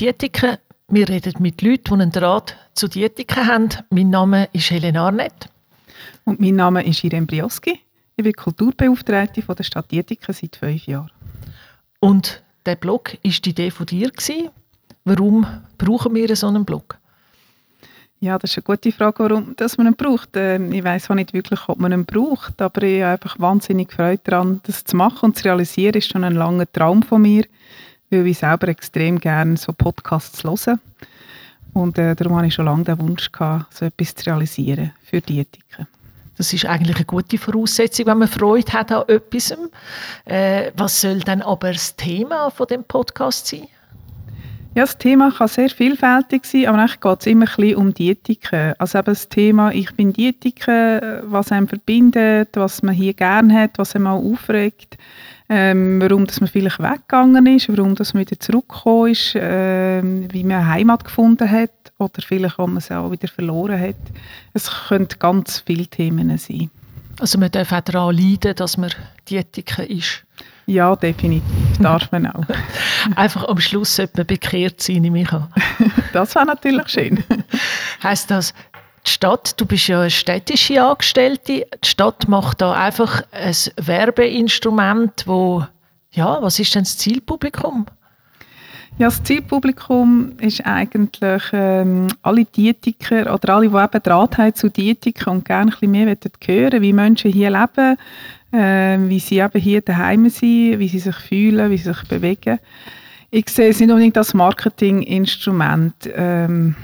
Dietikerin. Wir reden mit Leuten, die einen Draht zu Dietiken haben. Mein Name ist Helen Arnett. Und mein Name ist Irene Brioski. Ich bin Kulturbeauftragte von der Stadt Dietiken seit fünf Jahren. Und der Blog war die Idee von dir. Warum brauchen wir so einen Blog? Ja, das ist eine gute Frage, warum dass man ihn braucht. Ähm, ich weiß auch nicht wirklich, ob man ihn braucht, aber ich habe einfach wahnsinnig Freude daran, das zu machen und zu realisieren, ist schon ein langer Traum von mir weil ich selber extrem gerne so Podcasts höre. Und äh, darum hatte ich schon lange den Wunsch, gehabt, so etwas zu realisieren für die Ethiken. Das ist eigentlich eine gute Voraussetzung, wenn man Freude hat an etwas. Äh, was soll dann aber das Thema von dem Podcast sein? Ja, das Thema kann sehr vielfältig sein, aber eigentlich geht es immer ein bisschen um die Ethiken. Also eben das Thema «Ich bin Dietikerin», was einem verbindet, was man hier gerne hat, was einem auch aufregt ähm, warum dass man vielleicht weggegangen ist, warum dass man wieder zurückgekommen ist, ähm, wie man Heimat gefunden hat oder vielleicht, ob man es auch wieder verloren hat. Es können ganz viele Themen sein. Also man darf auch daran leiden, dass man Dietiker ist? Ja, definitiv. Darf man auch. Einfach am Schluss man bekehrt sein, nehme ich an. das wäre natürlich schön. Heißt das, die Stadt, du bist ja eine städtische Angestellte, die Stadt macht da einfach ein Werbeinstrument, wo, ja, was ist denn das Zielpublikum? Ja, das Zielpublikum ist eigentlich ähm, alle Dietiker oder alle, die eben Draht haben zu Dietiker und gerne ein bisschen mehr hören wie Menschen hier leben, äh, wie sie eben hier daheim sind, wie sie sich fühlen, wie sie sich bewegen. Ich sehe es nicht unbedingt als Marketinginstrument. Ähm,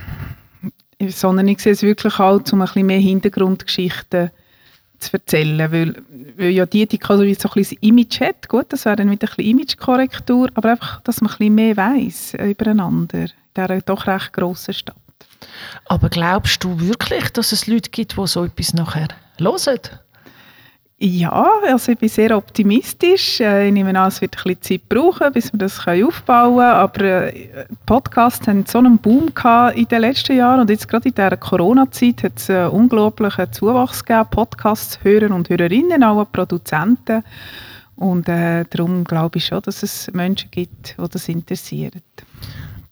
sondern ich sehe es wirklich halt, um ein bisschen mehr Hintergrundgeschichten zu erzählen, weil, weil ja die also so ein bisschen Image hat, gut, das wäre dann wieder ein bisschen Imagekorrektur, aber einfach, dass man ein bisschen mehr weiss übereinander in dieser doch recht grossen Stadt. Aber glaubst du wirklich, dass es Leute gibt, die so etwas nachher hören? Ja, also ich bin sehr optimistisch. Äh, ich nehme an, es wird ein bisschen Zeit brauchen, bis wir das aufbauen können. Aber äh, Podcasts haben so einen Boom gehabt in den letzten Jahren und jetzt gerade in dieser Corona-Zeit hat es einen unglaublichen Zuwachs gegeben. Podcasts-Hörer und Hörerinnen, auch Produzenten. Und äh, darum glaube ich schon, dass es Menschen gibt, die das interessiert.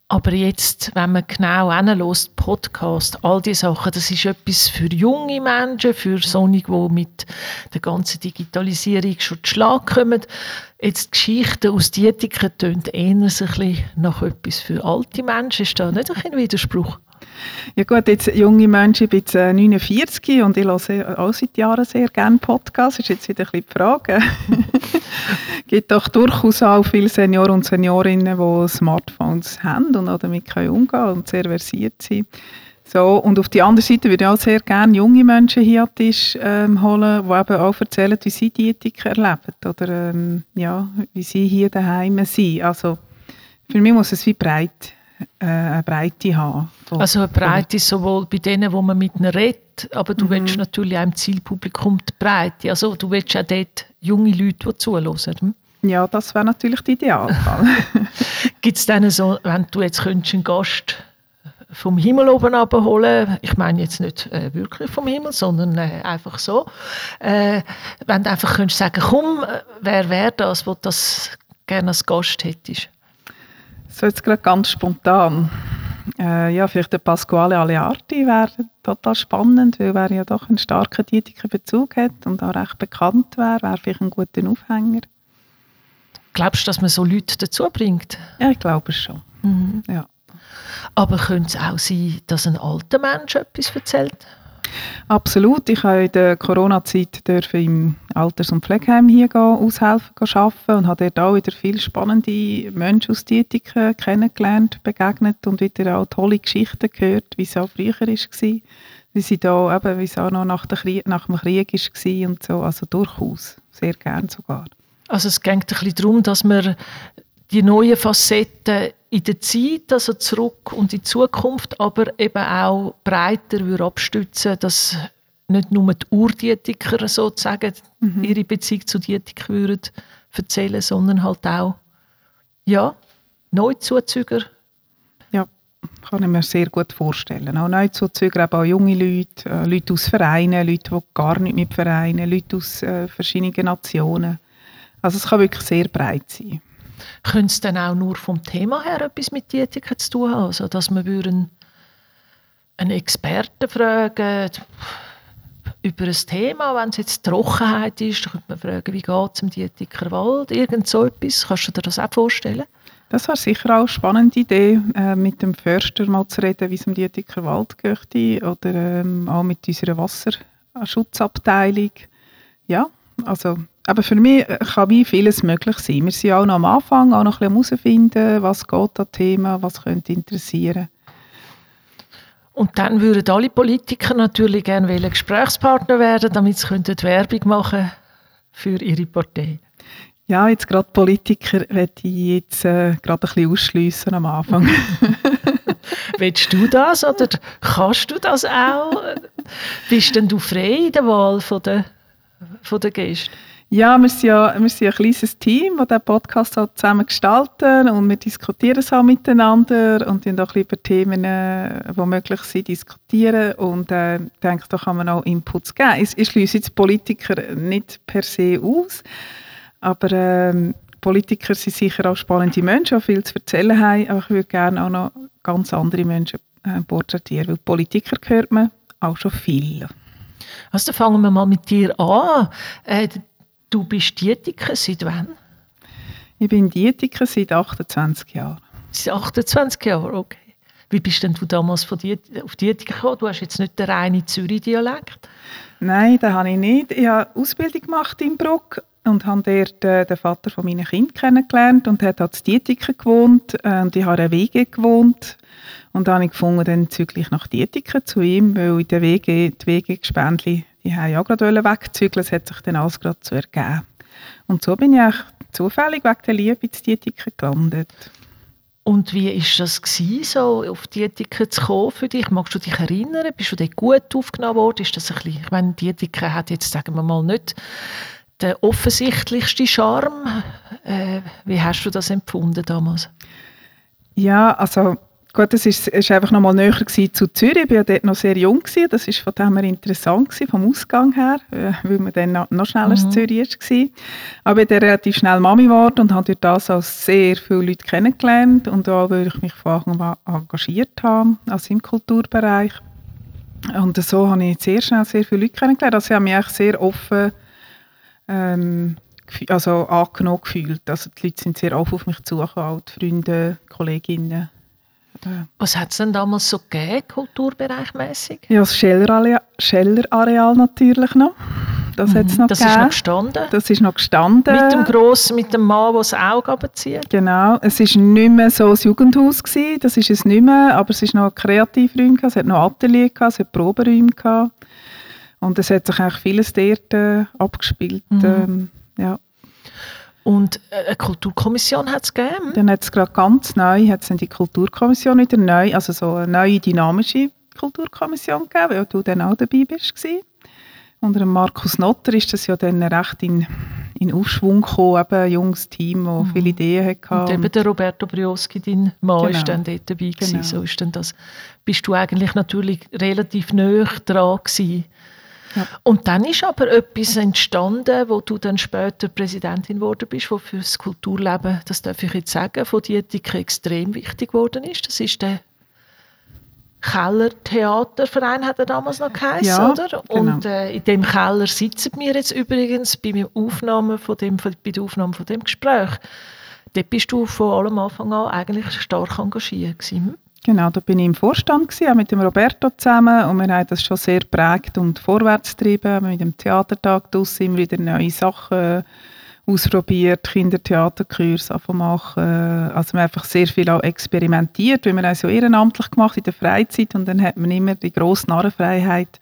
Aber jetzt, wenn man genau hinlässt, Podcast, all diese Sachen, das ist etwas für junge Menschen, für solche, die mit der ganzen Digitalisierung schon zu Schlag kommen. Jetzt Geschichten aus Dietiken tönen eher ein nach etwas für alte Menschen. Ist da nicht ein Widerspruch? Ja gut, jetzt junge Menschen, ich bin jetzt 49 äh, und ich höre auch seit Jahren sehr gerne Podcasts. Das ist jetzt wieder ein bisschen die Frage. Es gibt doch durchaus auch viele Senioren und Seniorinnen, die Smartphones haben und auch damit können umgehen und sehr versiert sind. So, und auf der anderen Seite würde ich auch sehr gerne junge Menschen hier an den Tisch ähm, holen, die eben auch erzählen, wie sie die Ethik erleben oder ähm, ja, wie sie hier daheim sind. Also für mich muss es wie breit eine Breite haben. Also eine Breite sowohl bei denen, wo man mit ihnen redet, aber du mhm. willst natürlich auch im Zielpublikum die Breite. Also du willst auch dort junge Leute, die zuhören. Hm? Ja, das wäre natürlich der Idealfall. Gibt es dann so, wenn du jetzt könntest einen Gast vom Himmel oben abholen, ich meine jetzt nicht äh, wirklich vom Himmel, sondern äh, einfach so, äh, wenn du einfach könntest sagen, komm, äh, wer wäre das, wo das gerne als Gast hättest? So jetzt gerade ganz spontan. Äh, ja, vielleicht der Pasquale Aleardi wäre total spannend, weil er ja doch einen starken dietischen Bezug hat und auch recht bekannt wäre, wäre vielleicht ein guter Aufhänger. Glaubst du, dass man so Leute dazu bringt? Ja, ich glaube schon. Mhm. Ja. Aber könnte es auch sein, dass ein alter Mensch etwas erzählt? Absolut. Ich habe in der Corona-Zeit im Alters- und Pflegeheim hier aushelfen arbeiten und habe dort auch wieder viele spannende Menschen aus Ethik kennengelernt, begegnet und wieder auch tolle Geschichten gehört, wie es auch früher war. Wie sie da eben, wie es auch noch nach, Krieg, nach dem Krieg war und so. Also durchaus. Sehr gern sogar. Also es geht ein bisschen darum, dass man die neuen Facetten in der Zeit, also zurück und in die Zukunft, aber eben auch breiter würde abstützen, dass nicht nur die Urdietiker sozusagen mhm. ihre Beziehung zu Diätik würden erzählen, sondern halt auch ja, Neuzuzüger. Ja, kann ich mir sehr gut vorstellen. Auch Neuzuzüger, aber auch junge Leute, äh, Leute aus Vereinen, Leute, die gar nicht mit Vereinen, Leute aus äh, verschiedenen Nationen. Also es kann wirklich sehr breit sein. Könnte es dann auch nur vom Thema her etwas mit Diätiken zu tun haben? Also, dass wir würden einen Experten fragen über ein Thema, wenn es jetzt Trockenheit ist, dann könnte man fragen, wie geht es im Dietiker Wald, irgend so etwas. Kannst du dir das auch vorstellen? Das war sicher auch eine spannende Idee, äh, mit dem Förster mal zu reden, wie es im Dietiker Wald geht oder ähm, auch mit unserer Wasserschutzabteilung. Ja, also aber für mich kann wie vieles möglich sein. Wir sind auch noch am Anfang, auch noch ein bisschen herausfinden, was geht an Thema, was könnte interessieren. Und dann würden alle Politiker natürlich gerne Gesprächspartner werden, damit sie Werbung machen für ihre Partei. Ja, jetzt gerade Politiker werde ich jetzt äh, gerade ein bisschen ausschliessen am Anfang. Willst du das oder kannst du das auch? Bist denn du frei in der Wahl von der, von der Gäste? Ja, wir sind ja wir sind ein kleines Team, das diesen Podcast halt zusammen gestalten und wir diskutieren es auch miteinander und auch über Themen, äh, die möglich sind, diskutieren und äh, denke, da kann man auch Inputs geben. Ich, ich schließe jetzt Politiker nicht per se aus, aber ähm, Politiker sind sicher auch spannende Menschen, die viel zu erzählen haben, aber ich würde gerne auch noch ganz andere Menschen äh, porträtieren, weil Politiker hört man auch schon viel. Also fangen wir mal mit dir an. Äh, Du bist Diätiker seit wann? Ich bin Diätiker seit 28 Jahren. Seit 28 Jahren, okay. Wie bist denn du damals von Diät auf Diätiker gekommen? Du hast jetzt nicht den reinen Zürich-Dialekt. Nein, den habe ich nicht. Ich habe Ausbildung gemacht in Bruck und habe dort äh, den Vater von meinen Kindern kennengelernt und hat als Diätiker gewohnt äh, und ich habe in WG gewohnt und dann habe ich gefunden, dann züglich nach Diätiker zu ihm, weil in der WG, die WG-Gespendli ich wollte ja gerade wegzügeln, es hat sich dann alles gerade so ergeben. Und so bin ich auch zufällig wegen der Liebe ins Dietiker gelandet. Und wie war das gewesen, so auf Dietiker zu kommen für dich? Magst du dich erinnern? Bist du dort gut aufgenommen worden? Ist das ein bisschen, ich meine, Dietiker hat jetzt, sagen wir mal, nicht den offensichtlichsten Charme. Äh, wie hast du das empfunden damals? Ja, also Gut, das ist, ist einfach noch mal näher zu Zürich. Ich war ja dort noch sehr jung. Gewesen. Das war von dem her interessant gewesen, vom Ausgang her, äh, weil man dann noch, schneller mhm. in Zürich war. Aber ich bin relativ schnell Mami geworden und habe durch das auch sehr viele Leute kennengelernt und auch, weil ich mich von Anfang an engagiert habe, also im Kulturbereich. Und so habe ich sehr schnell sehr viele Leute kennengelernt. Also ich habe mich eigentlich sehr offen ähm, also angenommen gefühlt. Also die Leute sind sehr offen auf mich zugekommen, die Freunde, Kolleginnen. Was hat es denn damals so gegeben, kulturbereichmässig? Ja, das Scheller-Areal Scheller natürlich noch. Das, mhm. noch das ist noch gestanden? Das ist noch gestanden. Mit dem Grossen, mit dem Mann, der das Auge abzieht? Genau. Es war nicht mehr so ein Jugendhaus, gewesen. das ist es nicht mehr, aber es war noch Kreativräume, es hat noch Atelier, es hat Proberäume. Gehabt. Und es hat sich eigentlich vieles dort äh, abgespielt. Mhm. Ähm, ja. Und äh, eine Kulturkommission hat es gegeben? Dann hat es gerade ganz neu, hat die Kulturkommission wieder neu, also so eine neue dynamische Kulturkommission gegeben, weil du dann auch dabei bist. Gewesen. Unter Markus Notter ist das ja dann recht in, in Aufschwung gekommen, eben ein junges Team, das mhm. viele Ideen hatte. Und eben der Roberto Brioschi, dein Mann, genau. ist dann dort dabei gewesen. Genau. So ist dann das. Bist du eigentlich natürlich relativ nah dran gewesen und dann ist aber etwas entstanden, wo du dann später Präsidentin geworden bist, wo für das Kulturleben, das darf ich jetzt sagen, von Dietike extrem wichtig geworden ist. Das ist der Keller Theaterverein hat er damals noch geheißen, ja, oder? Genau. Und äh, in dem Keller sitzen wir jetzt übrigens bei, der Aufnahme von dem, bei der Aufnahme von dem Gespräch. Dort bist du von allem Anfang an eigentlich stark engagiert gewesen. Genau, da bin ich im Vorstand gewesen, auch mit dem Roberto zusammen und wir haben das schon sehr prägt und vorwärts getrieben. Mit dem Theatertag draussen immer wieder neue Sachen ausprobiert, Kindertheaterkurse machen. Also wir haben einfach sehr viel auch experimentiert, weil wir haben so ehrenamtlich gemacht in der Freizeit und dann hat man immer die grosse Narrenfreiheit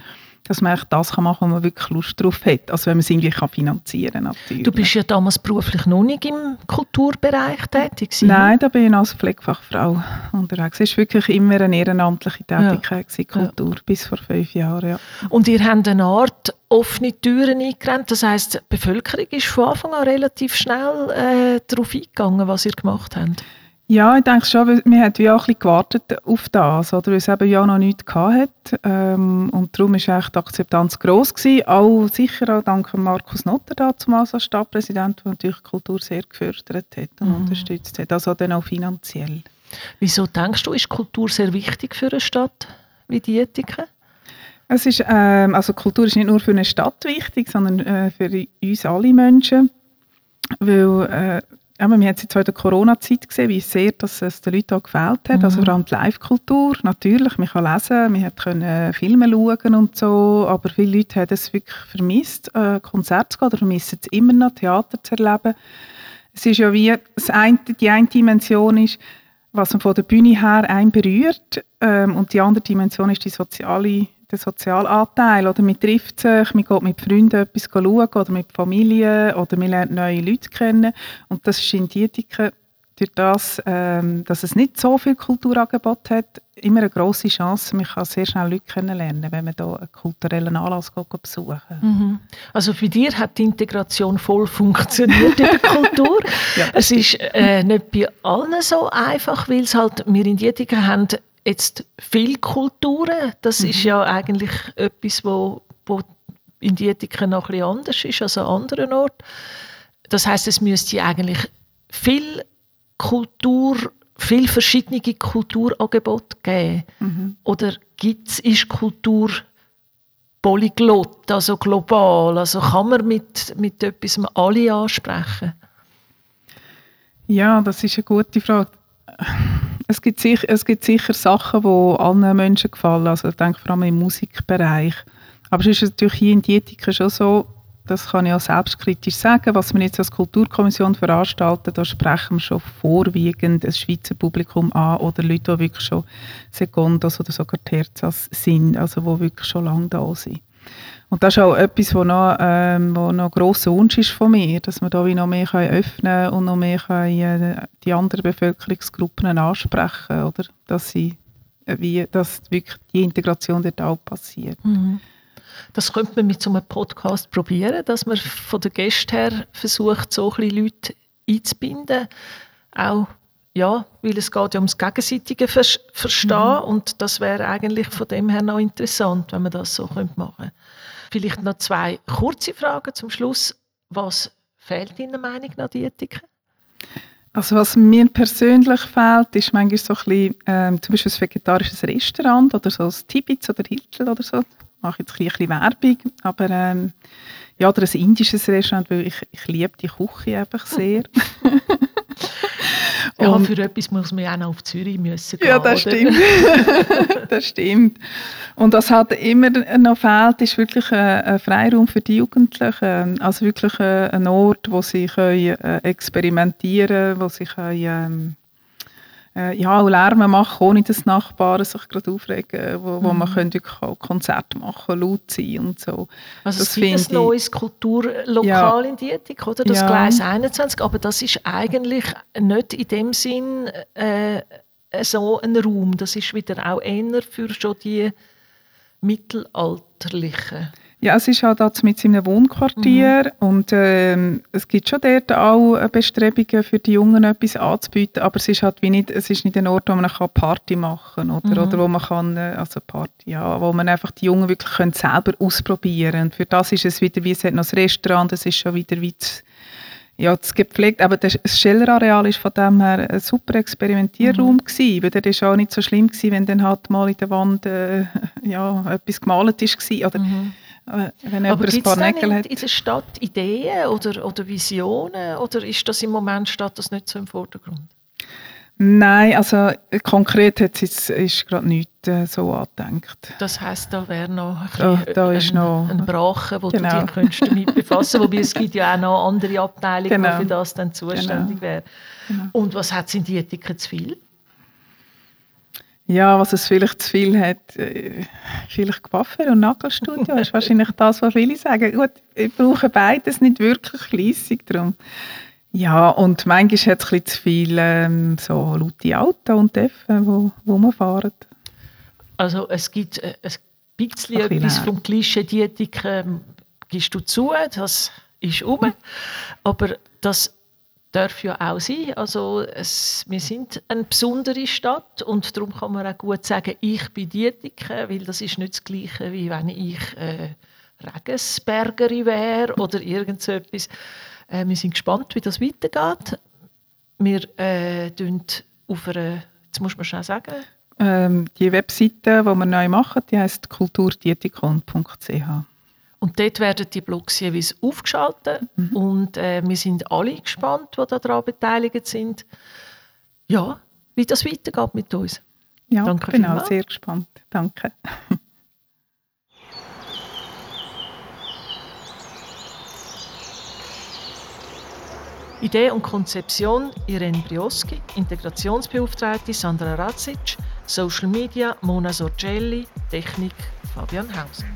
dass man das machen kann, wo man wirklich Lust drauf hat. Also wenn man es irgendwie kann finanzieren kann. Du bist ja damals beruflich noch nicht im Kulturbereich tätig gewesen. Nein, da bin ich als Pflegefachfrau unterwegs. Es war wirklich immer eine ehrenamtliche Tätigkeit, ja. Kultur, ja. bis vor fünf Jahren. Ja. Und ihr habt eine Art offene Türen eingerannt, das heisst, die Bevölkerung ist von Anfang an relativ schnell äh, darauf eingegangen, was ihr gemacht habt? Ja, ich denke schon, wir haben ja auch ein bisschen gewartet auf das, oder? weil es eben ja noch nichts hatte. Ähm, und darum war eigentlich die Akzeptanz gross. Gewesen. Auch sicher auch dank Markus Notter damals als Stadtpräsident, der natürlich die Kultur sehr gefördert hat und mhm. unterstützt hat, also dann auch finanziell. Wieso denkst du, ist Kultur sehr wichtig für eine Stadt wie Dietiken? Es ist, ähm, also Kultur ist nicht nur für eine Stadt wichtig, sondern äh, für uns alle Menschen, weil äh, ja, wir haben jetzt in der Corona-Zeit gesehen, wie sehr dass es den Leuten auch gefällt hat. Also mhm. Also vor allem die Live-Kultur, natürlich, man kann lesen, man können äh, Filme schauen und so, aber viele Leute haben es wirklich vermisst, äh, Konzerte zu gehen oder vermissen es immer noch, Theater zu erleben. Es ist ja wie, das eine, die eine Dimension ist, was man von der Bühne her einen berührt ähm, und die andere Dimension ist die soziale der Sozialanteil. Oder man trifft sich, man geht mit Freunden etwas schauen oder mit Familie oder man lernt neue Leute kennen. Und das ist in Dietiken durch das, ähm, dass es nicht so viel Kulturangebot hat, immer eine grosse Chance. Man kann sehr schnell Leute kennenlernen, wenn man hier einen kulturellen Anlass besuchen mhm. Also für dich hat die Integration voll funktioniert in der Kultur. ja, es ist äh, nicht bei allen so einfach, weil es halt, wir in Dietiken haben jetzt viele Kulturen, das mhm. ist ja eigentlich etwas, wo, wo in Dietiken noch ein bisschen anders ist als an anderen Orten. Das heißt, es müsste eigentlich viel Kultur, viel verschiedene Kulturangebote geben. Mhm. Oder gibt's, ist Kultur polyglott, also global? Also kann man mit, mit etwas alle ansprechen? Ja, das ist eine gute Frage es gibt, sicher, es gibt sicher Sachen, die allen Menschen gefallen. Also ich denke vor allem im Musikbereich. Aber es ist natürlich hier in Dietiken schon so, das kann ich auch selbstkritisch sagen, was wir jetzt als Kulturkommission veranstalten, da sprechen wir schon vorwiegend das Schweizer Publikum an oder Leute, die wirklich schon Sekundas oder sogar Terzas sind, also die wirklich schon lange da sind. Und das ist auch etwas, was noch, ähm, wo noch ein grosser Wunsch ist von mir, dass wir da wie noch mehr können öffnen und noch mehr können, äh, die anderen Bevölkerungsgruppen ansprechen, oder? Dass, sie, äh, wie, dass wirklich die Integration dort auch passiert. Mhm. Das könnte man mit so einem Podcast probieren, dass man von der Gäste her versucht, so ein Leute einzubinden. Auch ja, weil es geht ja ums gegenseitige Verstehen mhm. und das wäre eigentlich von dem her noch interessant, wenn man das so machen könnte. Vielleicht noch zwei kurze Fragen zum Schluss. Was fehlt Ihnen Meinung nach Diätiken? Also was mir persönlich fehlt, ist manchmal so ein bisschen, ähm, zum Beispiel ein vegetarisches Restaurant oder so ein Tibitz oder Hiltel oder so. Ich mache jetzt ein bisschen Werbung, aber ähm, ja, oder ein indisches Restaurant, weil ich, ich liebe die Küche einfach sehr. Ja, und für etwas muss man ja auch noch auf Zürich müssen gehen, Ja, das oder? stimmt. das stimmt. Und was halt immer noch fehlt, ist wirklich ein, ein Freiraum für die Jugendlichen. Also wirklich ein Ort, wo sie können, äh, experimentieren können, wo sie können, ähm, äh, ja, auch Lärm machen, ohne dass die Nachbarn sich gerade aufregen, wo, wo mhm. man könnte auch Konzerte machen, laut sein und so. Also das es gibt ein neues Kulturlokal ja. in Dietik, oder? Das ja. Gleis 21, aber das ist eigentlich nicht in dem Sinn äh, so ein Raum. Das ist wieder auch eher für schon die Mittelalterlichen. Ja, es ist halt jetzt mit seinem Wohnquartier mhm. und ähm, es gibt schon dort auch Bestrebungen für die Jungen etwas anzubieten, aber es ist halt wie nicht, es ist nicht ein Ort, wo man kann Party machen kann oder, mhm. oder wo man kann, äh, also Party, ja, wo man einfach die Jungen wirklich können selber ausprobieren und für das ist es wieder, wie es hat noch das Restaurant, es ist schon wieder wie das, ja, das gepflegt, aber das Schellerareal ist von dem her ein super Experimentierraum mhm. gewesen, weil der war auch nicht so schlimm gewesen, wenn dann halt mal in der Wand äh, ja, etwas gemalt ist oder mhm wenn Aber gibt es in, in der Stadt Ideen oder, oder Visionen oder ist das im Moment steht das nicht so im Vordergrund? Nein, also konkret jetzt ist, ist gerade nichts äh, so angedenkt. Das heisst, da wäre noch ein, da, da ist ein, noch, ein Brache, wo genau. du dich könntest damit befassen Wobei es gibt ja auch noch andere Abteilungen, genau. die für das dann zuständig genau. wären. Genau. Und was hat es in Dietiken zu viel? Ja, was es vielleicht zu viel hat, äh, vielleicht Coiffeur und Nagelstudio, ist wahrscheinlich das, was viele sagen. Gut, ich brauche beides nicht wirklich fleissig drum. Ja, und manchmal hat es ein zu viel ähm, so laute Autos und Öfen, wo, wo man fahren. Also es gibt äh, ein bisschen ein etwas vom Klischee Diätik, ähm, gibst du zu, das ist um. Aber das darf ja auch sein. Also es, wir sind eine besondere Stadt und darum kann man auch gut sagen, ich bin Dietike, weil das ist nicht das Gleiche, wie wenn ich äh, Regensbergerin wäre oder irgend so etwas. Äh, wir sind gespannt, wie das weitergeht. Wir äh, auf einer, jetzt muss man schnell sagen, ähm, die Webseite, die wir neu machen, die heisst kulturdietikon.ch. Und dort werden die Blogs jeweils aufgeschaltet mhm. und äh, wir sind alle gespannt, die daran beteiligt sind. Ja, wie das weitergeht mit uns. Ja, Danke bin auch sehr gespannt. Danke. Idee und Konzeption Irene Brioski, Integrationsbeauftragte Sandra Radzic, Social Media Mona Sorgelli, Technik Fabian Hauser.